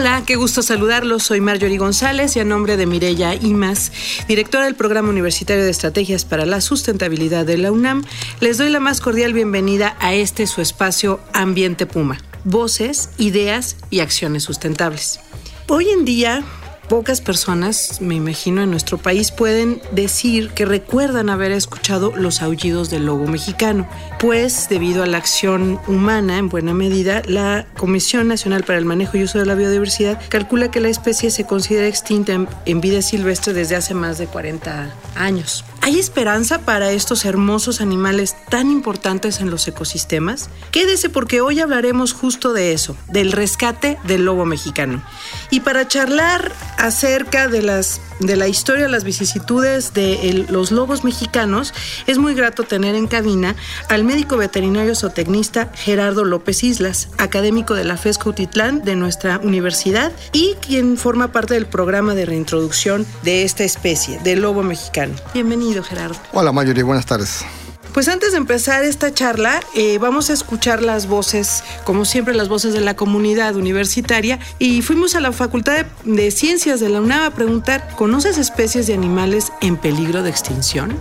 Hola, qué gusto saludarlos. Soy Marjorie González y a nombre de Mireya Imas, directora del Programa Universitario de Estrategias para la Sustentabilidad de la UNAM, les doy la más cordial bienvenida a este su espacio Ambiente Puma. Voces, ideas y acciones sustentables. Hoy en día pocas personas, me imagino, en nuestro país pueden decir que recuerdan haber escuchado los aullidos del lobo mexicano, pues debido a la acción humana, en buena medida, la Comisión Nacional para el Manejo y Uso de la Biodiversidad calcula que la especie se considera extinta en, en vida silvestre desde hace más de 40 años. ¿Hay esperanza para estos hermosos animales tan importantes en los ecosistemas? Quédese porque hoy hablaremos justo de eso, del rescate del lobo mexicano. Y para charlar acerca de, las, de la historia, las vicisitudes de los lobos mexicanos, es muy grato tener en cabina al médico veterinario zootecnista Gerardo López Islas, académico de la FES Utitlán de nuestra universidad y quien forma parte del programa de reintroducción de esta especie, del lobo mexicano. Bienvenido. Gerardo. Hola Mayuri, buenas tardes. Pues antes de empezar esta charla, eh, vamos a escuchar las voces, como siempre, las voces de la comunidad universitaria. Y fuimos a la Facultad de, de Ciencias de la UNAM a preguntar, ¿conoces especies de animales en peligro de extinción?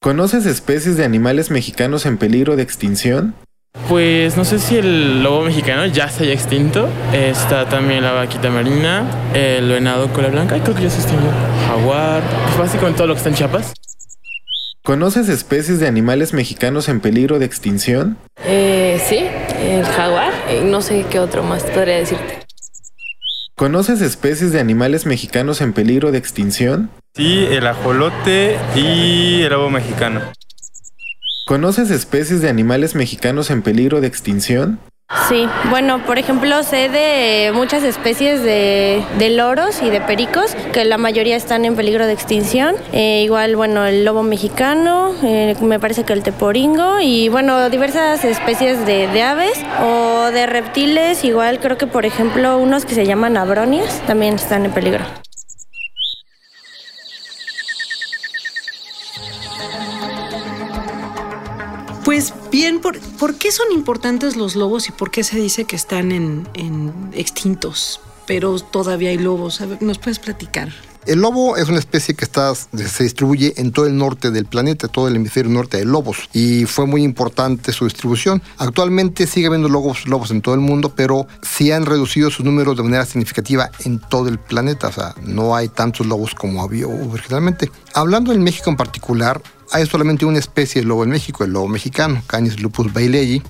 ¿Conoces especies de animales mexicanos en peligro de extinción? Pues no sé si el lobo mexicano ya se haya extinto. Está también la vaquita marina, el venado cola blanca, creo que ya se extinguió. Jaguar, pues básicamente todo lo que está en Chiapas. ¿Conoces especies de animales mexicanos en peligro de extinción? Eh, sí, el jaguar. Eh, no sé qué otro más podría decirte. ¿Conoces especies de animales mexicanos en peligro de extinción? Sí, el ajolote y el lobo mexicano. ¿Conoces especies de animales mexicanos en peligro de extinción? Sí, bueno, por ejemplo, sé de muchas especies de, loros y de pericos, que la mayoría están en peligro de extinción. Eh, igual, bueno, el lobo mexicano, eh, me parece que el teporingo, y bueno, diversas especies de, de, aves o de reptiles, igual creo que, por ejemplo, unos que se llaman abronias también están en peligro. Pues bien, ¿por, ¿por, qué son importantes los lobos y por qué se dice que están en, extintos? Pero todavía hay lobos. Ver, ¿Nos puedes platicar? El lobo es una especie que está, se distribuye en todo el norte del planeta, todo el hemisferio norte de lobos, y fue muy importante su distribución. Actualmente sigue habiendo lobos, lobos en todo el mundo, pero sí han reducido sus números de manera significativa en todo el planeta, o sea, no hay tantos lobos como había originalmente. Hablando en México en particular, hay solamente una especie de lobo en México, el lobo mexicano, Canis lupus bailey,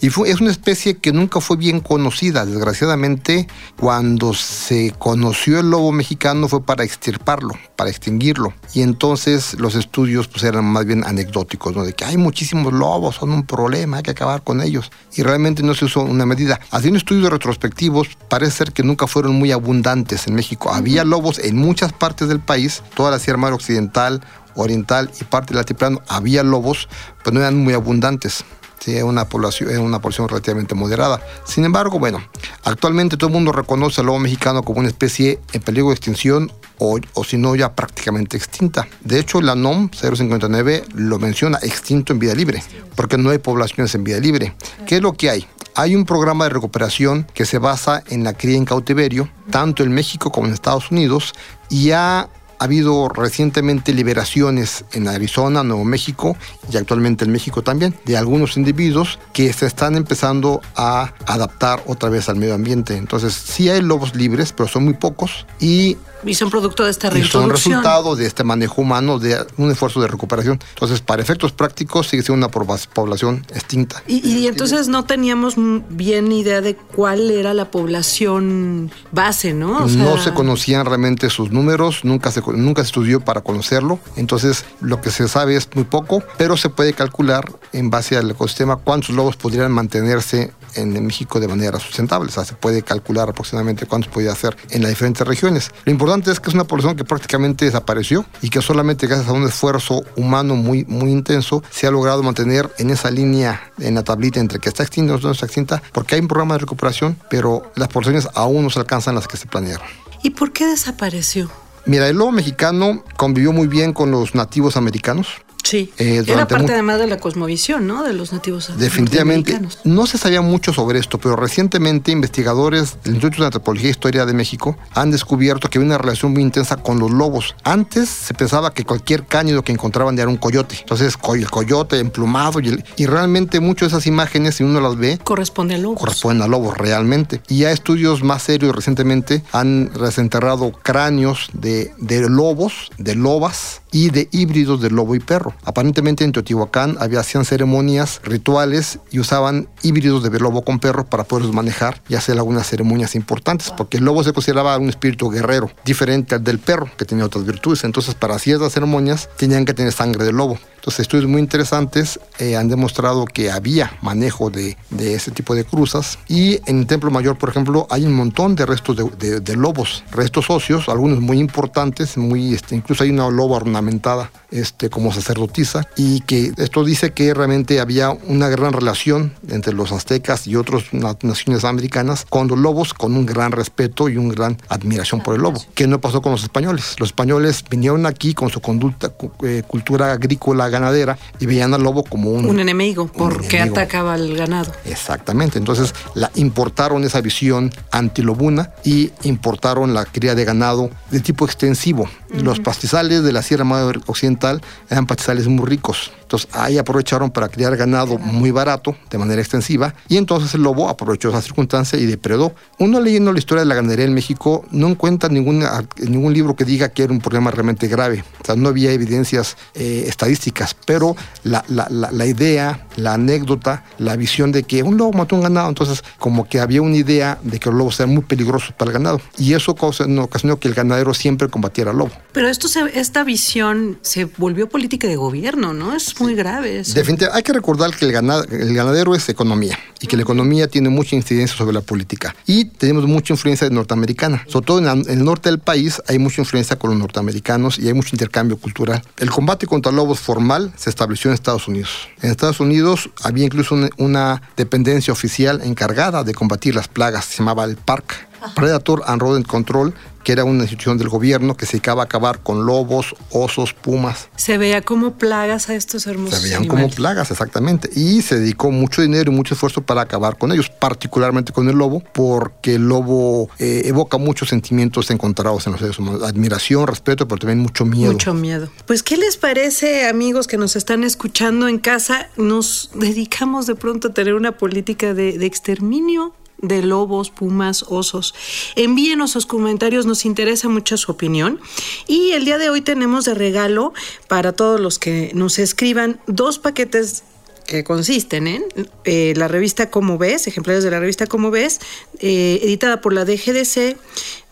y es una especie que nunca fue bien conocida. Desgraciadamente, cuando se conoció el lobo mexicano fue para extirparlo, para extinguirlo. Y entonces los estudios pues, eran más bien anecdóticos, ¿no? de que hay muchísimos lobos, son un problema, hay que acabar con ellos. Y realmente no se usó una medida. Haciendo estudios retrospectivos, parece ser que nunca fueron muy abundantes en México. Había lobos en muchas partes del país, toda la Sierra Madre Occidental, oriental y parte del altiplano había lobos, pero no eran muy abundantes. Sí, una población, una porción relativamente moderada. Sin embargo, bueno, actualmente todo el mundo reconoce al lobo mexicano como una especie en peligro de extinción o, o si no ya prácticamente extinta. De hecho, la NOM 059 lo menciona extinto en vida libre, porque no hay poblaciones en vida libre. ¿Qué es lo que hay? Hay un programa de recuperación que se basa en la cría en cautiverio, tanto en México como en Estados Unidos, y ha ha habido recientemente liberaciones en Arizona, Nuevo México y actualmente en México también de algunos individuos que se están empezando a adaptar otra vez al medio ambiente. Entonces sí hay lobos libres, pero son muy pocos y Y son producto de esta y reintroducción. son resultado de este manejo humano, de un esfuerzo de recuperación. Entonces, para efectos prácticos, sigue siendo una población extinta. Y, y entonces no teníamos bien idea de cuál era la población base, ¿no? O sea, no se conocían realmente sus números, nunca se, nunca se estudió para conocerlo, entonces lo que se sabe es muy poco, pero se puede calcular en base al ecosistema cuántos lobos podrían mantenerse en México de manera sustentable, o sea, se puede calcular aproximadamente cuántos podía hacer en las diferentes regiones. Lo importante es que es una población que prácticamente desapareció y que solamente gracias a un esfuerzo humano muy, muy intenso se ha logrado mantener en esa línea, en la tablita entre que está extinta y no está extinta, porque hay un programa de recuperación, pero las poblaciones aún no se alcanzan las que se planearon. ¿Y por qué desapareció? Mira, el lobo mexicano convivió muy bien con los nativos americanos. Sí. Eh, Era parte además de la cosmovisión, ¿no? De los nativos Definitivamente. No se sabía mucho sobre esto, pero recientemente investigadores del Instituto de Antropología e Historia de México han descubierto que había una relación muy intensa con los lobos. Antes se pensaba que cualquier cánido que encontraban era un coyote. Entonces, el coyote emplumado y, el- y realmente muchas de esas imágenes, si uno las ve, Corresponde a lobos. corresponden a lobos realmente. Y ya estudios más serios recientemente han desenterrado cráneos de, de lobos, de lobas y de híbridos de lobo y perro. Aparentemente en Teotihuacán había hacían ceremonias rituales y usaban híbridos de lobo con perro para poderlos manejar y hacer algunas ceremonias importantes, porque el lobo se consideraba un espíritu guerrero, diferente al del perro, que tenía otras virtudes. Entonces, para ciertas ceremonias tenían que tener sangre de lobo. Entonces, estudios muy interesantes eh, han demostrado que había manejo de, de ese tipo de cruzas. Y en el Templo Mayor, por ejemplo, hay un montón de restos de, de- de lobos, restos óseos, algunos muy importantes, muy, este, incluso hay una loba ornamentada este, como sacerdotisa. Y que esto dice que realmente había una gran relación entre los aztecas y otras naciones americanas con los lobos, con un gran respeto y una gran admiración por el lobo, que no pasó con los españoles. Los españoles vinieron aquí con su conducta, eh, cultura agrícola ganadera y veían al lobo como un, Un enemigo, porque enemigo. atacaba al ganado. Exactamente, entonces la importaron esa visión antilobuna y importaron la cría de ganado de tipo extensivo. Los pastizales de la Sierra Madre Occidental eran pastizales muy ricos. Entonces ahí aprovecharon para criar ganado muy barato, de manera extensiva, y entonces el lobo aprovechó esa circunstancia y depredó. Uno leyendo la historia de la ganadería en México no encuentra ninguna, ningún libro que diga que era un problema realmente grave. O sea, no había evidencias eh, estadísticas, pero la, la- la- la idea, la anécdota, la visión de que un lobo mató un ganado, entonces como que había una idea de que los lobos eran muy peligrosos para el ganado. Y eso ocasionó ocasionó que el ganadero siempre combatiera al lobo. Pero esto se- esta visión se volvió política de gobierno, ¿no? Es muy grave eso. Definitivamente, hay que recordar que el, gana- el ganadero es economía y que la economía tiene mucha incidencia sobre la política. Y tenemos mucha influencia norteamericana. Sobre todo en, la- en el norte del país hay mucha influencia con los norteamericanos y hay mucho intercambio cultural. El combate contra lobos formal se estableció en Estados Unidos. En Estados Unidos había incluso una, una dependencia oficial encargada de combatir las plagas, se llamaba el PARC. Predator and Rodent Control, que era una institución del gobierno que se dedicaba a acabar con lobos, osos, pumas, Se veía como plagas a estos hermosos se veían como animales. plagas, exactamente. Y se dedicó mucho dinero y mucho esfuerzo para acabar con ellos, particularmente con el lobo, porque el lobo eh, evoca muchos sentimientos encontrados en los seres humanos. Admiración, respeto, pero también mucho miedo. Mucho miedo. Pues, ¿qué les parece, amigos que nos están escuchando en casa? Nos dedicamos de pronto a tener una política de, de exterminio de lobos, pumas, osos. Envíenos sus comentarios, nos interesa mucho su opinión. Y el día de hoy tenemos de regalo para todos los que nos escriban dos paquetes que consisten en eh, la revista Como Ves, ejemplares de la revista Como Ves, eh, editada por la DGDC,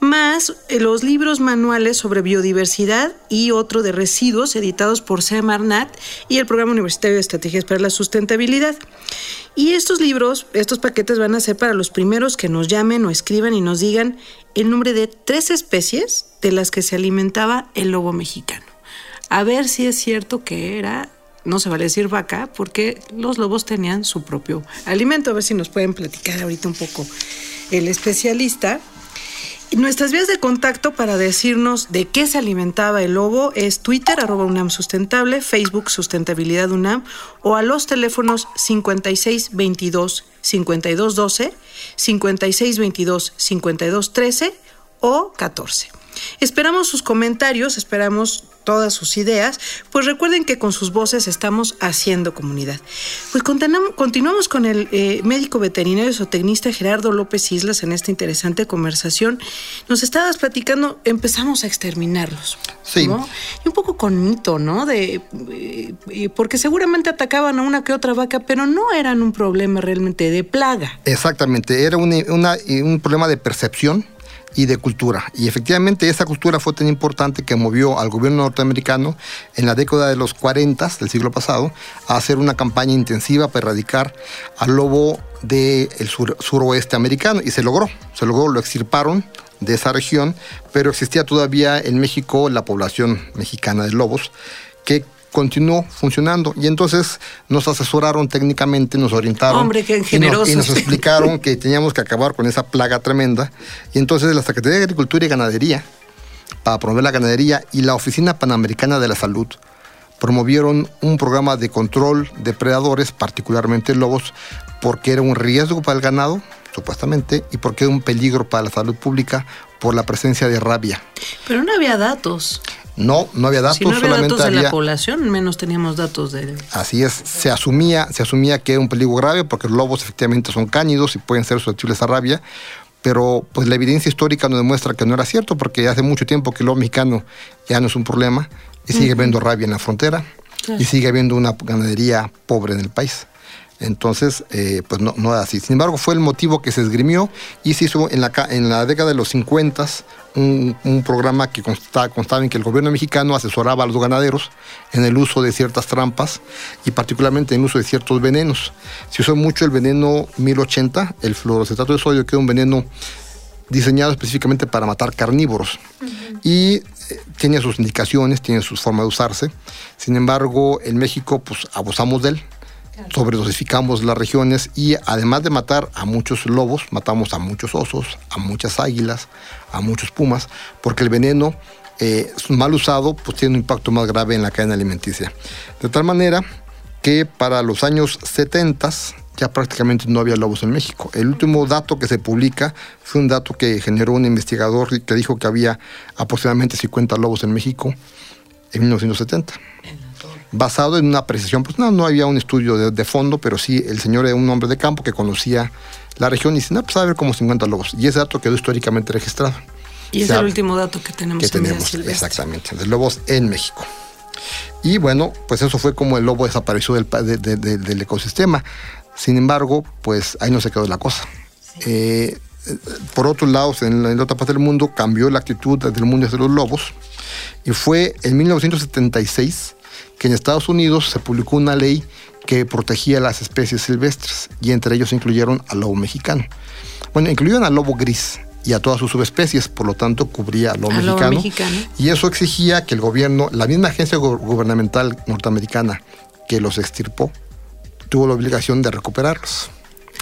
más eh, los libros manuales sobre biodiversidad y otro de residuos editados por Semarnat y el Programa Universitario de Estrategias para la Sustentabilidad. Y estos libros, estos paquetes van a ser para los primeros que nos llamen o escriban y nos digan el nombre de tres especies de las que se alimentaba el lobo mexicano. A ver si es cierto que era no se vale decir vaca porque los lobos tenían su propio alimento. A ver si nos pueden platicar ahorita un poco el especialista. Nuestras vías de contacto para decirnos de qué se alimentaba el lobo es Twitter, arroba UNAM Sustentable, Facebook Sustentabilidad UNAM o a los teléfonos 5622 5212, 5622 5213 o 14. Esperamos sus comentarios, esperamos todas sus ideas, pues recuerden que con sus voces estamos haciendo comunidad. Pues continuamos con el eh, médico veterinario zootecnista Gerardo López Islas en esta interesante conversación. Nos estabas platicando, empezamos a exterminarlos. Sí. Y un poco con mito, ¿no? De, eh, porque seguramente atacaban a una que otra vaca, pero no eran un problema realmente de plaga. Exactamente, era un problema de percepción y de cultura. Y efectivamente esa cultura fue tan importante que movió al gobierno norteamericano en la década de los 40 del siglo pasado a hacer una campaña intensiva para erradicar al lobo del suroeste americano y se logró, se logró, lo extirparon de esa región, pero existía todavía en México la población mexicana de lobos que continuó funcionando. Y entonces nos asesoraron técnicamente, nos orientaron. Hombre, qué y nos, y nos explicaron que teníamos que acabar con esa plaga tremenda. Y entonces la Secretaría de Agricultura y Ganadería, para promover la ganadería, y la Oficina Panamericana de la Salud, promovieron un programa de control de predadores, particularmente lobos, porque era un riesgo para el ganado, supuestamente, y porque era un peligro para la salud pública por la presencia de rabia. Pero no había datos. No, no había datos. Si no había datos de la población, menos teníamos datos de... Así es, se asumía, se asumía que era un peligro grave porque los lobos efectivamente son cánidos y pueden ser susceptibles a rabia, pero pues la evidencia histórica nos demuestra que no era cierto porque hace mucho tiempo que el lobo mexicano ya no es un problema y sigue habiendo rabia en la frontera y sigue habiendo una ganadería pobre en el país. Entonces, eh, pues no, no era así. Sin embargo, fue el motivo que se esgrimió y se hizo en la, en la década de los 50 un, un programa que constaba, constaba, en que el gobierno mexicano asesoraba a los ganaderos en el uso de ciertas trampas y particularmente en el uso de ciertos venenos. Se usó mucho el veneno 1080, el fluorocetato de sodio, que es un veneno diseñado específicamente para matar carnívoros. Uh -huh. Y eh, tiene sus indicaciones, tiene su forma de usarse. Sin embargo, en México, pues abusamos de él sobredosificamos las regiones y además de matar a muchos lobos, matamos a muchos osos, a muchas águilas, a muchos pumas, porque el veneno eh, mal usado pues tiene un impacto más grave en la cadena alimenticia. De tal manera que para los años 70 ya prácticamente no había lobos en México. El último dato que se publica fue un dato que generó un investigador que dijo que había aproximadamente 50 lobos en México en 1970 basado en una apreciación, pues no, no había un estudio de, de, fondo, pero sí el señor era un hombre de campo que conocía la región y dice, no, pues a ver como 50 lobos. Y ese dato quedó históricamente registrado. Y es el último dato que tenemos. Que tenemos, exactamente, de lobos en México. Y bueno, pues eso fue como el lobo desapareció del, de, de, del ecosistema. Sin embargo, pues ahí no se quedó la cosa. Sí. Eh, por otro lado, en la, en la otra parte del mundo cambió la actitud del mundo hacia los lobos y fue en 1976 que en Estados Unidos se publicó una ley que protegía las especies silvestres y entre ellos incluyeron al lobo mexicano. Bueno, incluyeron al lobo gris y a todas sus subespecies, por lo tanto cubría al lobo, mexicano, lobo mexicano, y eso exigía que el gobierno, la misma agencia gubernamental norteamericana que los extirpó, tuvo la obligación de recuperarlos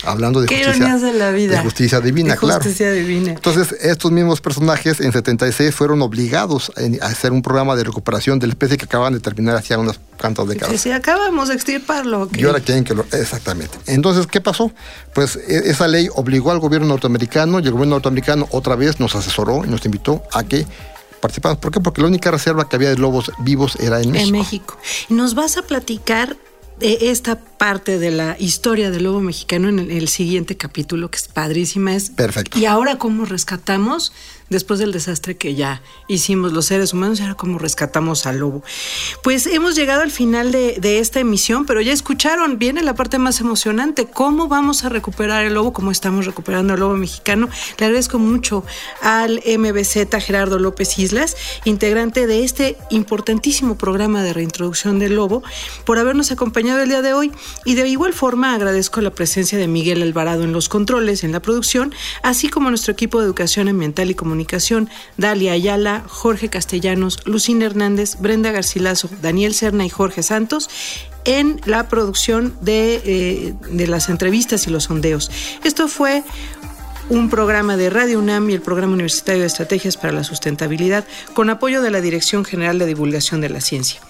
hablando de ¿Qué justicia, de, la vida? de justicia divina, de justicia claro. divina. Entonces, estos mismos personajes en 76 fueron obligados a hacer un programa de recuperación de la especie que acaban de terminar hacía unas cuantas décadas. Si acabamos de extirparlo. Okay. Y ahora quieren que lo... Exactamente. Entonces, ¿qué pasó? Pues esa ley obligó al gobierno norteamericano y el gobierno norteamericano otra vez nos asesoró y nos invitó a que participamos. ¿Por qué? Porque la única reserva que había de lobos vivos era en México. En México. Y nos vas a platicar esta parte de la historia del lobo mexicano en el, siguiente capítulo, que es padrísima. Es, Perfecto. Y ahora, ¿cómo rescatamos, después del desastre que ya hicimos los seres humanos, ahora cómo rescatamos al lobo? Pues hemos llegado al final de, de, esta emisión, pero ya escucharon, viene la parte más emocionante, cómo vamos a recuperar el lobo, cómo estamos recuperando el lobo mexicano. Le agradezco mucho al MBZ Gerardo López Islas, integrante de este importantísimo programa de reintroducción del lobo, por habernos acompañado el día de hoy. Y de igual forma agradezco la presencia de Miguel Alvarado en los controles, en la producción, así como nuestro equipo de educación ambiental y comunicación, Dalia Ayala, Jorge Castellanos, Lucina Hernández, Brenda Garcilaso, Daniel Serna y Jorge Santos en la producción de, eh, de las entrevistas y los sondeos. Esto fue un programa de Radio UNAM y el Programa Universitario de Estrategias para la Sustentabilidad con apoyo de la Dirección General de Divulgación de la Ciencia.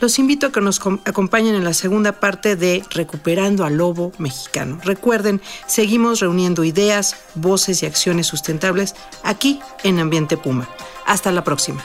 Los invito a que nos acompañen en la segunda parte de Recuperando al Lobo Mexicano. Recuerden, seguimos reuniendo ideas, voces y acciones sustentables aquí en Ambiente Puma. Hasta la próxima.